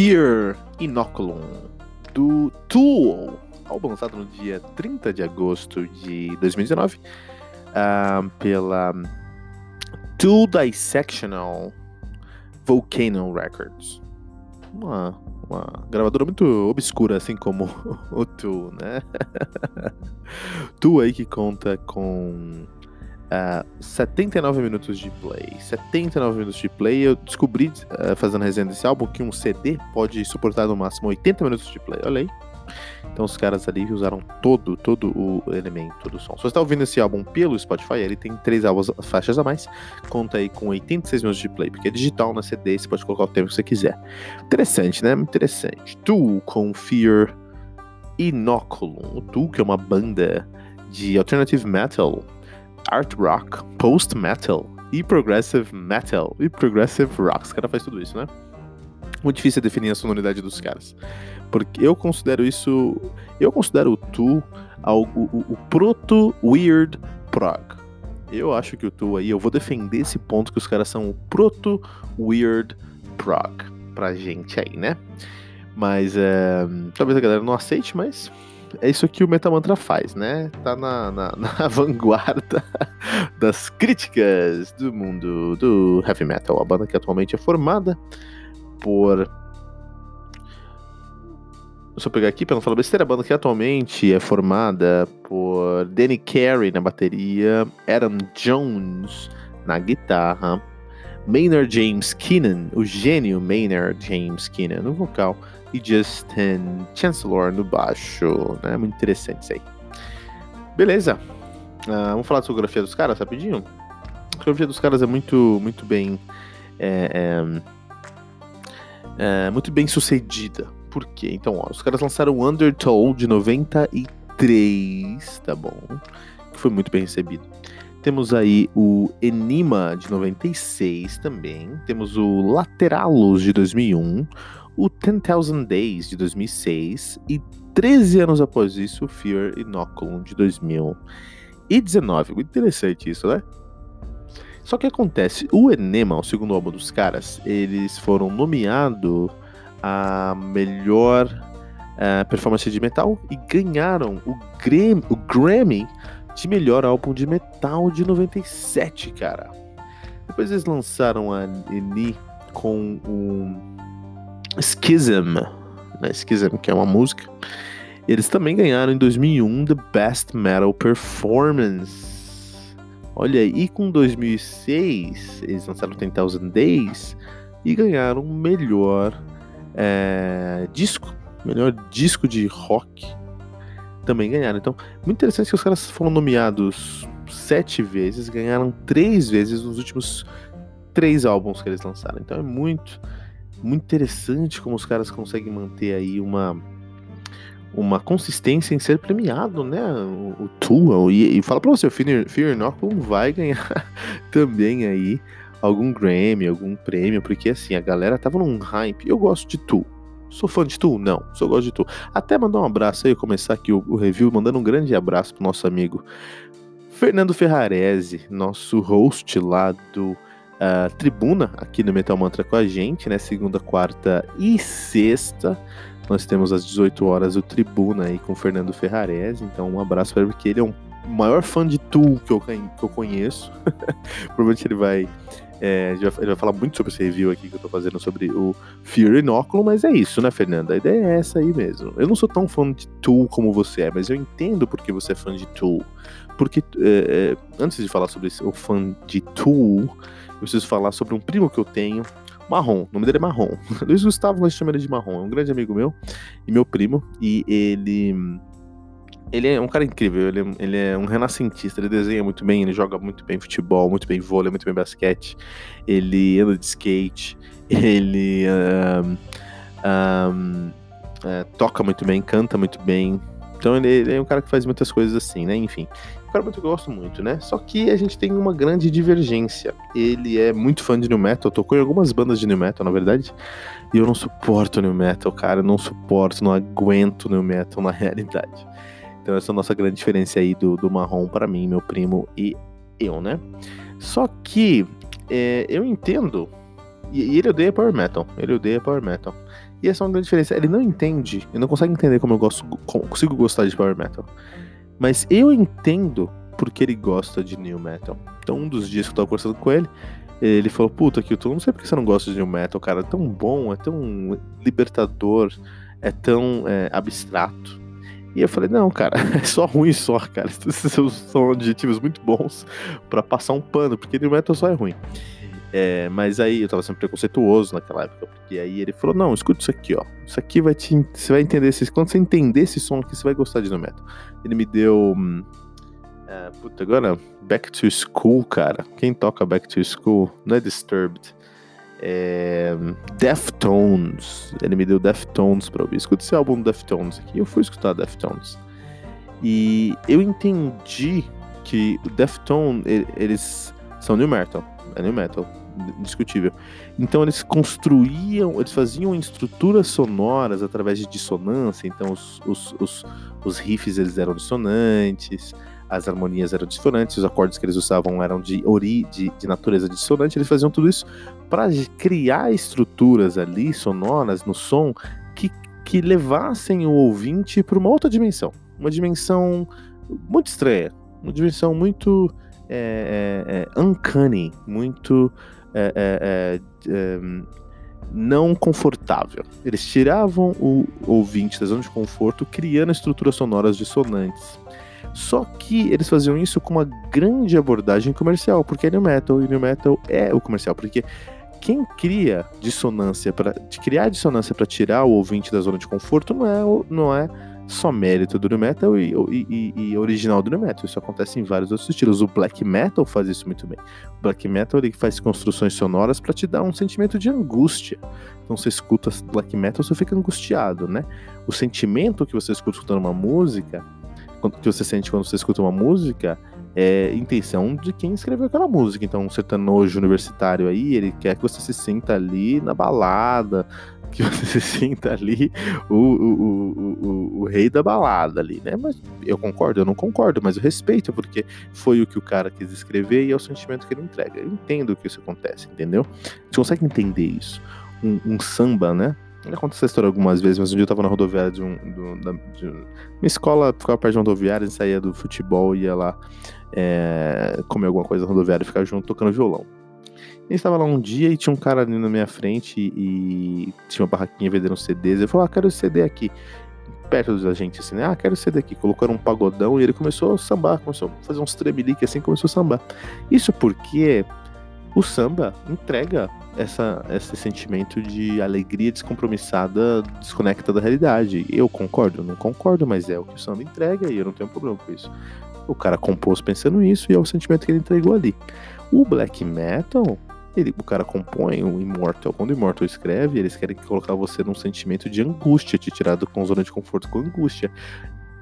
Fear Inoculum, do Tool, álbum lançado no dia 30 de agosto de 2019 uh, pela Tool Dissectional Volcano Records. Uma, uma gravadora muito obscura, assim como o Tool, né? Tool aí que conta com Uh, 79 minutos de play. 79 minutos de play. Eu descobri, uh, fazendo resenha desse álbum, que um CD pode suportar no máximo 80 minutos de play. Olha aí. Então os caras ali usaram todo, todo o elemento do som. Se você está ouvindo esse álbum pelo Spotify, ele tem três álbuns, faixas a mais. Conta aí com 86 minutos de play, porque é digital na CD, você pode colocar o tempo que você quiser. Interessante, né? Interessante. Tu com Fear Inoculum. O Tu, que é uma banda de alternative metal art rock, post metal e progressive metal e progressive rock. Os caras fazem tudo isso, né? Muito difícil definir a sonoridade dos caras. Porque eu considero isso. Eu considero o Tu algo, o, o proto weird prog. Eu acho que o Tu aí, eu vou defender esse ponto que os caras são o proto weird prog pra gente aí, né? Mas é, talvez a galera não aceite, mas é isso que o Metamantra faz, né? Tá na, na, na, vanguarda das críticas do mundo do heavy metal. A banda que atualmente é formada por. Deixa eu pegar aqui para não falar besteira. A banda que atualmente é formada por Danny Carey na bateria, Adam Jones na guitarra, Maynard James Keenan, o gênio Maynard James Keenan no vocal e Justin Chancellor no baixo, né? Muito interessante isso aí. Beleza. Uh, vamos falar da discografia dos caras rapidinho? A discografia dos caras é muito, muito bem. É, é, é, muito bem sucedida. Por quê? Então, ó, os caras lançaram o Undertow de 93, tá bom? Que foi muito bem recebido. Temos aí o Enima de 96 também. Temos o Lateralos de 2001 o 10,000 Days de 2006 e 13 anos após isso, Fear Inoculum de 2019. Muito interessante isso, né? Só que acontece, o Enema, o segundo álbum dos caras, eles foram nomeados a melhor uh, performance de metal e ganharam o Grammy, o Grammy de melhor álbum de metal de 97, cara. Depois eles lançaram a Eni com o Schism, né? Schism, que é uma música. Eles também ganharam em 2001 The Best Metal Performance. Olha aí, com 2006 eles lançaram 10,000 Days e ganharam o melhor é, disco, melhor disco de rock. Também ganharam. Então, muito interessante que os caras foram nomeados sete vezes, ganharam três vezes nos últimos três álbuns que eles lançaram. Então é muito muito interessante como os caras conseguem manter aí uma uma consistência em ser premiado, né? O, o Tool, e, e fala pra você, o Fear, Fear vai ganhar também aí algum Grammy, algum prêmio, porque assim, a galera tava num hype. Eu gosto de Tool, Sou fã de tu? Não, só gosto de tu. Até mandar um abraço aí, começar aqui o, o review, mandando um grande abraço pro nosso amigo Fernando Ferrarese, nosso host lá do uh, Tribuna, aqui no Metal Mantra com a gente, né? Segunda, quarta e sexta. Nós temos às 18 horas o Tribuna aí com o Fernando Ferrarese. Então, um abraço para ele, porque ele é um maior fã de Tool que eu, que eu conheço. Provavelmente ele vai é, ele, vai, falar muito sobre esse review aqui que eu tô fazendo sobre o Fear Inóculo, mas é isso, né, Fernanda? A ideia é essa aí mesmo. Eu não sou tão fã de Tool como você é, mas eu entendo porque você é fã de Tool. Porque, é, é antes de falar sobre o fã de Tool, eu preciso falar sobre um primo que eu tenho, Marrom, o nome dele é Marrom. Luiz Gustavo, nós chamamos ele de Marrom, é um grande amigo meu e meu primo, e ele ele é um cara incrível, ele, ele, é um renascentista, ele desenha muito bem, ele joga muito bem futebol, muito bem vôlei, muito bem basquete, ele anda de skate, ele um, um, é, toca muito bem, canta muito bem. Então ele, ele, é um cara que faz muitas coisas assim, né? Enfim, um cara muito eu gosto muito, né? Só que a gente tem uma grande divergência. Ele é muito fã de new metal, tocou em algumas bandas de new metal, na verdade. E eu não suporto new metal, cara, eu não suporto, não aguento new metal na realidade. Então essa é a nossa grande diferença aí do, do marrom para mim, meu primo e eu, né? Só que é, eu entendo, e, ele odeia Power Metal, ele odeia Power Metal. E essa é uma grande diferença, ele não entende, ele não consegue entender como eu gosto, como, consigo gostar de Power Metal. Mas eu entendo porque ele gosta de New Metal. Então um dos dias que eu tava conversando com ele, ele falou, puta, que eu não sei porque você não gosta de New Metal, cara, é tão bom, é tão libertador, é tão é, abstrato. E eu falei, não, cara, é só ruim só, cara. Esses são adjetivos muito bons para passar um pano, porque New Metal só é ruim. É, mas aí eu tava sendo preconceituoso naquela época, porque aí ele falou: Não, escuta isso aqui, ó. Isso aqui vai te. Você vai entender esse. Quando você entender esse som aqui, você vai gostar de No Metal. Ele me deu. Hum, é, puta, agora, Back to School, cara. Quem toca Back to School não é Disturbed. É, Deftones. Ele me deu Deftones pra ouvir. Escuta esse álbum Deftones aqui. Eu fui escutar Deftones. E eu entendi que o Deftones, eles são new metal. É new metal, indiscutível. Então eles construíam, eles faziam estruturas sonoras através de dissonância. Então os, os, os, os riffs eles eram dissonantes as harmonias eram dissonantes, os acordes que eles usavam eram de, ori, de, de natureza dissonante, eles faziam tudo isso para criar estruturas ali sonoras no som que, que levassem o ouvinte para uma outra dimensão, uma dimensão muito estranha, uma dimensão muito é, é, é, uncanny, muito é, é, é, não confortável. Eles tiravam o ouvinte da zona de conforto, criando estruturas sonoras dissonantes. Só que eles faziam isso com uma grande abordagem comercial, porque é new metal, e new metal é o comercial, porque quem cria dissonância para criar dissonância para tirar o ouvinte da zona de conforto não é não é só mérito do new metal e, e, e, original do new metal. Isso acontece em vários outros estilos. O black metal faz isso muito bem. O black metal ele faz construções sonoras para te dar um sentimento de angústia. Então você escuta black metal, você fica angustiado, né? O sentimento que você escuta escutando uma música que você sente quando você escuta uma música é intenção de quem escreveu aquela música. Então, um sertanojo universitário aí, ele quer que você se sinta ali na balada, que você se sinta ali o, o, o, o, rei da balada ali, né? Mas eu concordo, eu não concordo, mas eu respeito, porque foi o que o cara quis escrever e é o sentimento que ele entrega. Eu entendo que isso acontece, entendeu? Você consegue entender isso. Um, um samba, né? Já contei essa história algumas vezes, mas um dia eu tava na rodoviária de, um, da, de uma escola, ficava perto de uma rodoviária, a saía do futebol ia lá é, comer alguma coisa na rodoviária e ficar junto tocando violão. A gente tava lá um dia e tinha um cara ali na minha frente e tinha uma barraquinha vendendo CDs. Ele falou: Ah, quero esse CD aqui. Perto da gente, assim, né? Ah, quero esse CD aqui. Colocaram um pagodão e ele começou a sambar, começou a fazer uns tremelique assim, começou a sambar. Isso porque o samba entrega essa, esse sentimento de alegria descompromissada, desconecta da realidade. Eu concordo, não concordo, mas é o que o samba entrega e eu não tenho problema com isso. O cara compôs pensando nisso e é o sentimento que ele entregou ali. O black metal, ele, o cara compõe o Immortal. Quando o Immortal escreve, eles querem colocar você num sentimento de angústia, te tirar com zona de conforto com angústia.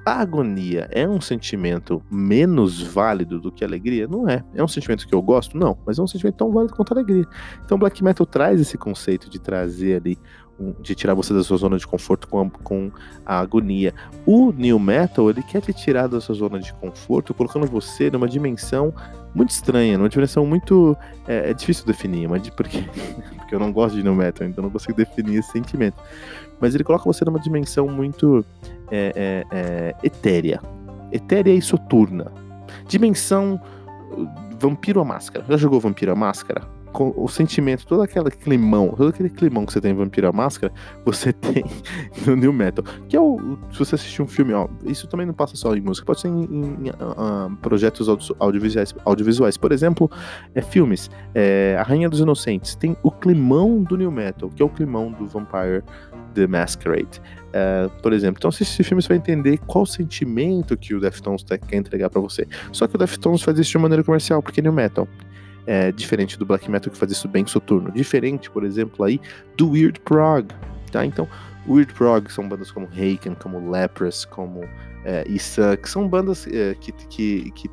A agonia é um sentimento menos válido do que alegria? Não é. É um sentimento que eu gosto? Não, mas é um sentimento tão válido quanto a alegria. Então, Black Metal traz esse conceito de trazer ali de tirar você da sua zona de conforto com a, com a agonia. O New Metal, ele quer te tirar da sua zona de conforto, colocando você numa dimensão muito estranha, numa dimensão muito. É, é difícil definir, mas porque, porque eu não gosto de New Metal, então não consigo definir esse sentimento. Mas ele coloca você numa dimensão muito é, é, é etérea. Etérea e soturna. Dimensão Vampiro a Máscara. Já jogou Vampiro a Máscara? O sentimento, todo aquele climão, todo aquele climão que você tem em Vampiro a Máscara, você tem no New Metal. Que é o. Se você assistir um filme, ó, isso também não passa só em música, pode ser em, em uh, projetos audiovisuais, audiovisuais. Por exemplo, é, filmes. É, a Rainha dos Inocentes tem o climão do New Metal, que é o climão do Vampire The Masquerade. Uh, por exemplo, então assistir esse filme você vai entender qual sentimento que o Deftones tá, quer entregar para você. Só que o Deftones faz isso de maneira comercial, porque é new metal. É diferente do black metal que faz isso bem soturno. Diferente, por exemplo, aí do Weird Prog, tá? Então, Weird Prog são bandas como Haken, como Leprous, como é, Issa, que são bandas é, que, que, que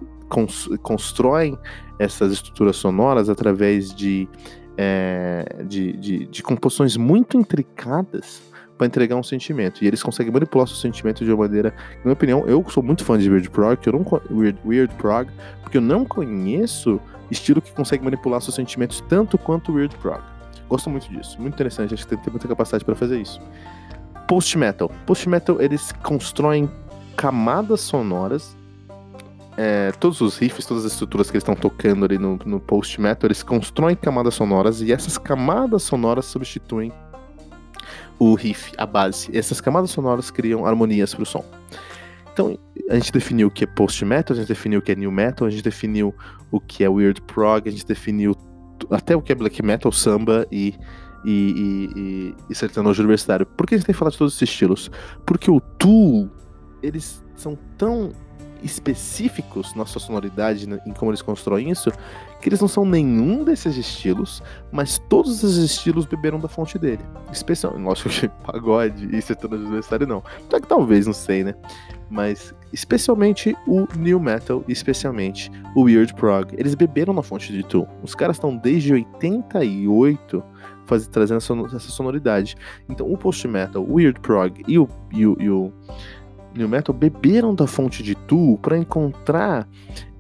constroem essas estruturas sonoras através de, é, de, de, de composições muito intricadas para entregar um sentimento. E eles conseguem manipular seu sentimento de uma maneira. Na minha opinião, eu sou muito fã de Weird Prog, eu não Weird, Weird Prog, porque eu não conheço estilo que consegue manipular seus sentimentos tanto quanto Weird Prog. Gosto muito disso, muito interessante, acho que tem, tem muita capacidade para fazer isso. Post Metal. Post Metal, eles constroem camadas sonoras. É, todos os riffs, todas as estruturas que eles estão tocando ali no, no post metal, eles constroem camadas sonoras e essas camadas sonoras substituem o riff, a base. Essas camadas sonoras criam harmonias para o som. Então, a gente definiu o que é post-metal, a gente definiu o que é new metal, a gente definiu o que é weird prog, a gente definiu até o que é black metal, samba e, e, e, e, e sertanojo universitário. Por que a gente tem que falar de todos esses estilos? Porque o Tool, eles são tão específicos na sua sonoridade, em como eles constroem isso, que eles não são nenhum desses estilos, mas todos esses estilos beberam da fonte dele. Especialmente, lógico que pagode e sertanejo universitário não. Até que talvez, não sei, né? Mas especialmente o New Metal e especialmente o Weird Prog, eles beberam na fonte de Tool. Os caras estão desde 88 faz, trazendo essa sonoridade. Então o Post Metal, o Weird Prog e o, e o, e o New Metal beberam da fonte de Tu para encontrar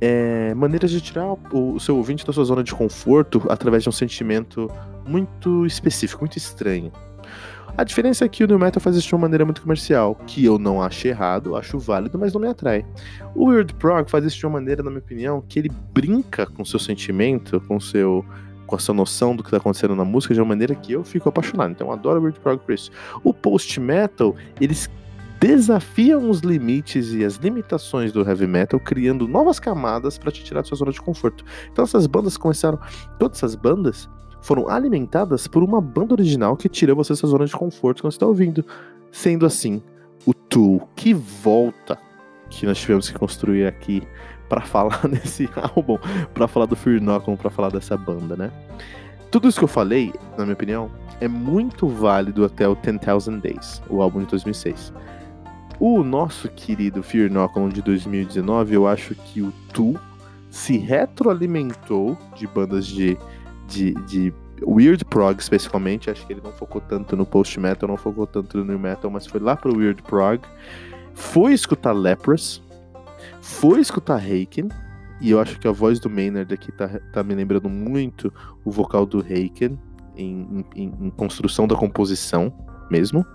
é, maneiras de tirar o, o, seu ouvinte da sua zona de conforto através de um sentimento muito específico, muito estranho. A diferença é que o New Metal faz isso de uma maneira muito comercial, que eu não acho errado, acho válido, mas não me atrai. O Weird Prog faz isso de uma maneira, na minha opinião, que ele brinca com seu sentimento, com seu com a sua noção do que está acontecendo na música de uma maneira que eu fico apaixonado. Então eu adoro o Weird Prog por isso. O Post Metal, eles desafiam os limites e as limitações do heavy metal, criando novas camadas para te tirar da sua zona de conforto. Então essas bandas começaram, todas essas bandas foram alimentadas por uma banda original que tira você dessa zona de conforto quando você está ouvindo. Sendo assim, o Tool, que volta que nós tivemos que construir aqui para falar desse álbum, para falar do Fear Inoculum, para falar dessa banda, né? Tudo isso que eu falei, na minha opinião, é muito válido até o 10,000 Days, o álbum de 2006. O nosso querido Fear Inoculum de 2019, eu acho que o Tu se retroalimentou de bandas de, de, de Weird Prog, especificamente. Acho que ele não focou tanto no post metal, não focou tanto no new metal, mas foi lá pro Weird Prog. Foi escutar Leprous, foi escutar Haken, e eu acho que a voz do Maynard aqui tá, tá me lembrando muito o vocal do Haken em, em, em construção da composição mesmo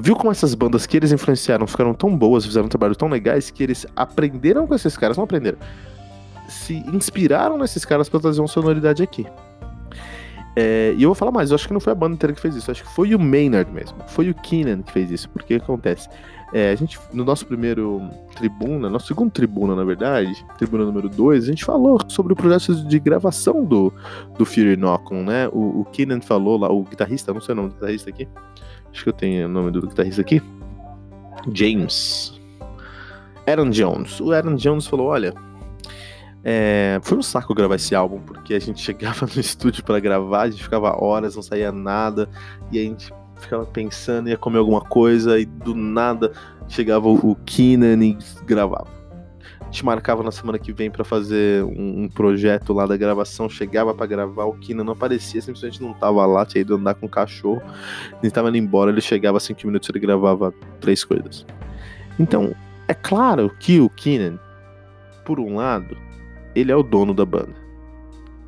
viu como essas bandas que eles influenciaram ficaram tão boas, fizeram um trabalho tão legais que eles aprenderam com esses caras, não aprenderam, se inspiraram nesses caras para trazer uma sonoridade aqui. É, e eu vou falar mais, eu acho que não foi a banda inteira que fez isso, acho que foi o Maynard mesmo, foi o Keenan que fez isso, porque o que acontece? É, a gente, no nosso primeiro tribuna, nosso segundo tribuna, na verdade, tribuna número 2, a gente falou sobre o processo de gravação do, do Fury Inoculum, né? O, o Keenan falou lá, o guitarrista, não sei o nome do guitarrista aqui, Acho que eu tenho o nome do guitarrista aqui. James. Aaron Jones. O Aaron Jones falou: olha. É, foi um saco gravar esse álbum, porque a gente chegava no estúdio para gravar, a gente ficava horas, não saía nada, e a gente ficava pensando, ia comer alguma coisa, e do nada chegava o Keenan e gravava. Te marcava na semana que vem para fazer um, um, projeto lá da gravação, chegava para gravar, o Kina não aparecia, simplesmente não tava lá, tinha ido andar com o cachorro, ele tava indo embora, ele chegava cinco minutos ele gravava três coisas. Então, é claro que o Keenan, por um lado, ele é o dono da banda.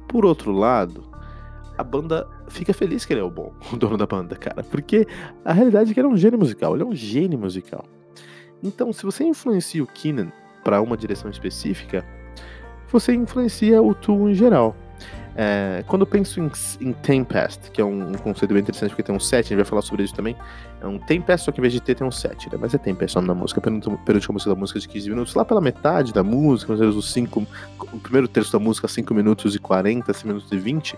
Por outro lado, a banda fica feliz que ele é o bom, o dono da banda, cara. Porque a realidade é que ele é um gênio musical, ele é um gênio musical. Então, se você influencia o Keenan para uma direção específica, você influencia o Tool em geral. É, quando eu penso em, em Tempest, que é um, um, conceito bem interessante, porque tem um set, a gente vai falar sobre isso também. É um Tempest, só que em vez de ter, tem um set, né? Mas é Tempest o nome da música, penúltima música da música de 15 minutos. Lá pela metade da música, mais ou menos os 5, o primeiro terço da música, 5 minutos e 40, 5 minutos e 20,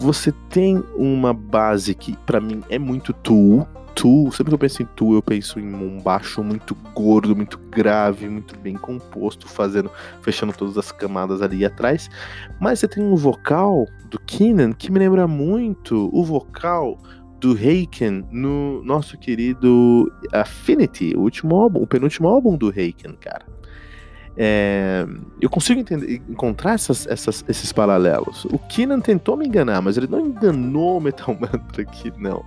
você tem uma base que, para mim, é muito Tool, Tu, sempre que eu penso em Tu, eu penso em um baixo muito gordo, muito grave, muito bem composto, fazendo, fechando todas as camadas ali atrás. Mas você tem um vocal do Keenan que me lembra muito o vocal do Haken no nosso querido Affinity, o último álbum, o penúltimo álbum do Haken, cara. É, eu consigo entender, encontrar essas, essas, esses paralelos. O Keenan tentou me enganar, mas ele não enganou o Metal Mantra aqui, não.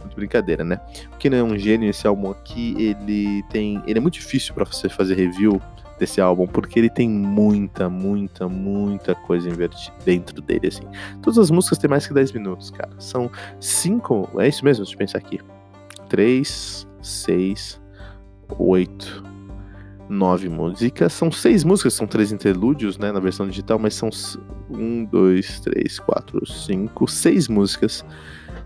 Muito brincadeira, né? O Keenan é um gênio, esse álbum aqui, ele tem. Ele é muito difícil para você fazer review desse álbum, porque ele tem muita, muita, muita coisa dentro dele, assim. Todas as músicas têm mais que 10 minutos, cara. São cinco. É isso mesmo, deixa eu pensar aqui. 3, 6, 8 nove músicas. São seis músicas, são três interlúdios, né, na versão digital, mas são um, dois, três, quatro, cinco, seis músicas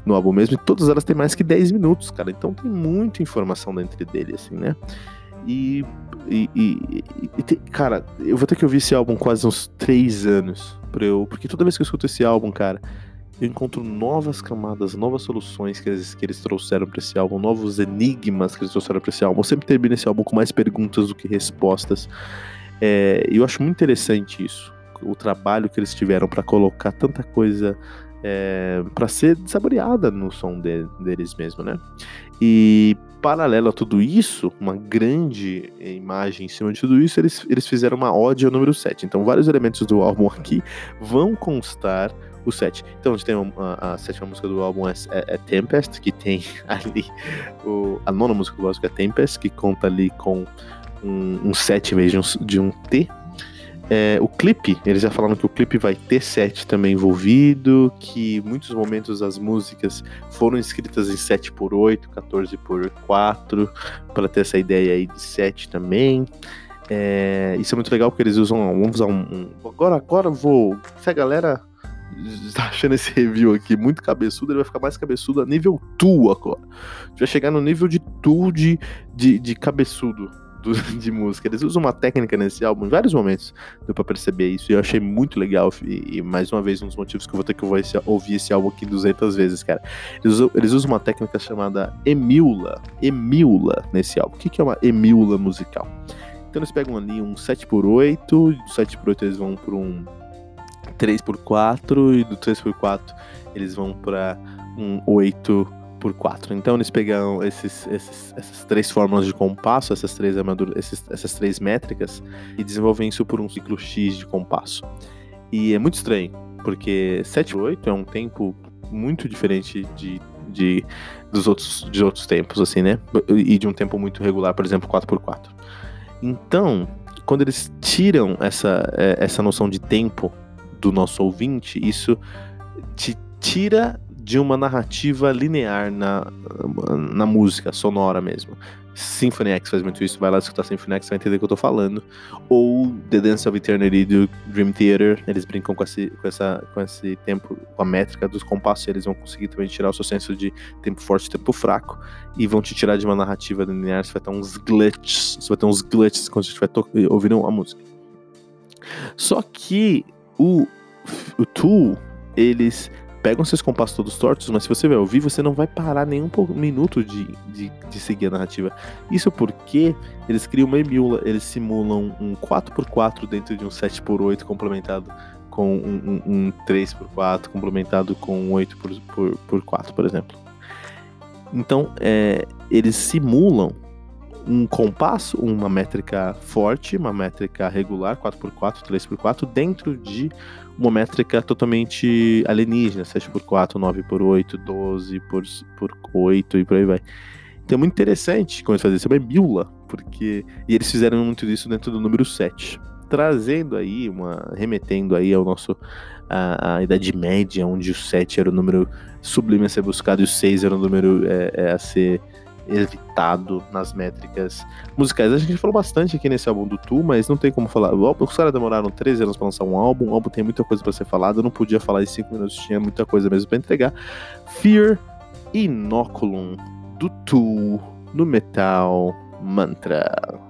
no álbum mesmo, e todas elas têm mais que 10 minutos, cara. Então tem muita informação dentro dele, assim, né? E, e, e, e cara, eu vou ter que ouvir esse álbum quase uns três anos, pra eu, porque toda vez que eu escuto esse álbum, cara, eu encontro novas camadas, novas soluções que eles, que eles trouxeram para esse álbum, novos enigmas que eles trouxeram para esse álbum. Eu sempre termino esse álbum com mais perguntas do que respostas. É, eu acho muito interessante isso, o trabalho que eles tiveram para colocar tanta coisa é, para ser saboreada no som de, deles mesmo, né? E paralelo a tudo isso, uma grande imagem em cima de tudo isso, eles, eles fizeram uma ode ao número 7. Então, vários elementos do álbum aqui vão constar o 7. Então a gente tem a, a sétima música do álbum é, é, é, Tempest, que tem ali o, a nona música do álbum é Tempest, que conta ali com um, um 7 em vez de um, de um T. É, o clipe, eles já falaram que o clipe vai ter 7 também envolvido, que muitos momentos as músicas foram escritas em 7 por 8, 14 por 4, para ter essa ideia aí de 7 também. É, isso é muito legal porque eles usam. Vamos usar um. um agora, agora vou. Se a galera tá achando esse review aqui muito cabeçudo, ele vai ficar mais cabeçudo a nível tu agora. Vai chegar no nível de tu de, de, de cabeçudo do, de música. Eles usam uma técnica nesse álbum, em vários momentos deu pra perceber isso, e eu achei muito legal. E, e mais uma vez, um dos motivos que eu vou ter que ouvir esse álbum aqui 200 vezes, cara. Eles usam, eles usam uma técnica chamada emula. Emula nesse álbum. O que, que é uma emula musical? Então eles pegam ali um 7x8, do 7x8 eles vão por um 3x4 e do 3x4 eles vão para um 8x4. Então eles pegam esses, esses, essas três fórmulas de compasso, essas três, esses, essas três métricas, e desenvolvem isso por um ciclo X de compasso. E é muito estranho, porque 7 8 é um tempo muito diferente de, de, dos outros, de outros tempos, assim, né? E de um tempo muito regular, por exemplo, 4x4. Então, quando eles tiram essa, é, essa noção de tempo do nosso ouvinte, isso te tira de uma narrativa linear na, na música, sonora mesmo. Symphony X faz muito isso, vai lá escutar Symphony X, vai entender o que eu tô falando. Ou The Dance of Eternity do Dream Theater, eles brincam com esse, com essa, com esse tempo, com a métrica dos compassos, eles vão conseguir também tirar o seu senso de tempo forte e tempo fraco, e vão te tirar de uma narrativa linear, você vai ter uns glitches, você vai ter uns glitches quando você estiver ouvindo a música. Só que o, o Tool, eles pegam seus compassos todos tortos, mas se você vai ouvir, você não vai parar nenhum minuto de, de, de, seguir a narrativa. Isso porque eles criam uma emula, eles simulam um 4x4 dentro de um 7x8 complementado com um, um, um 3x4 complementado com um 8x4, por, por, por exemplo. Então, é, eles simulam um compasso, uma métrica forte, uma métrica regular, 4x4, 3x4, dentro de uma métrica totalmente alienígena, 7x4, 9x8, 12x8 e por aí vai. Então é muito interessante como eles fazem isso, é uma bíblia, porque. E eles fizeram muito disso dentro do número 7. Trazendo aí, uma. remetendo aí ao nosso. A, a Idade Média, onde o 7 era o número sublime a ser buscado e o 6 era o número é, é, a ser evitado nas métricas musicais. A gente falou bastante aqui nesse álbum do Tu, mas não tem como falar. Os caras demoraram 13 anos para lançar um álbum, o álbum tem muita coisa para ser falado, eu não podia falar em 5 minutos, tinha muita coisa mesmo para entregar. Fear Inoculum do Tu no Metal Mantra.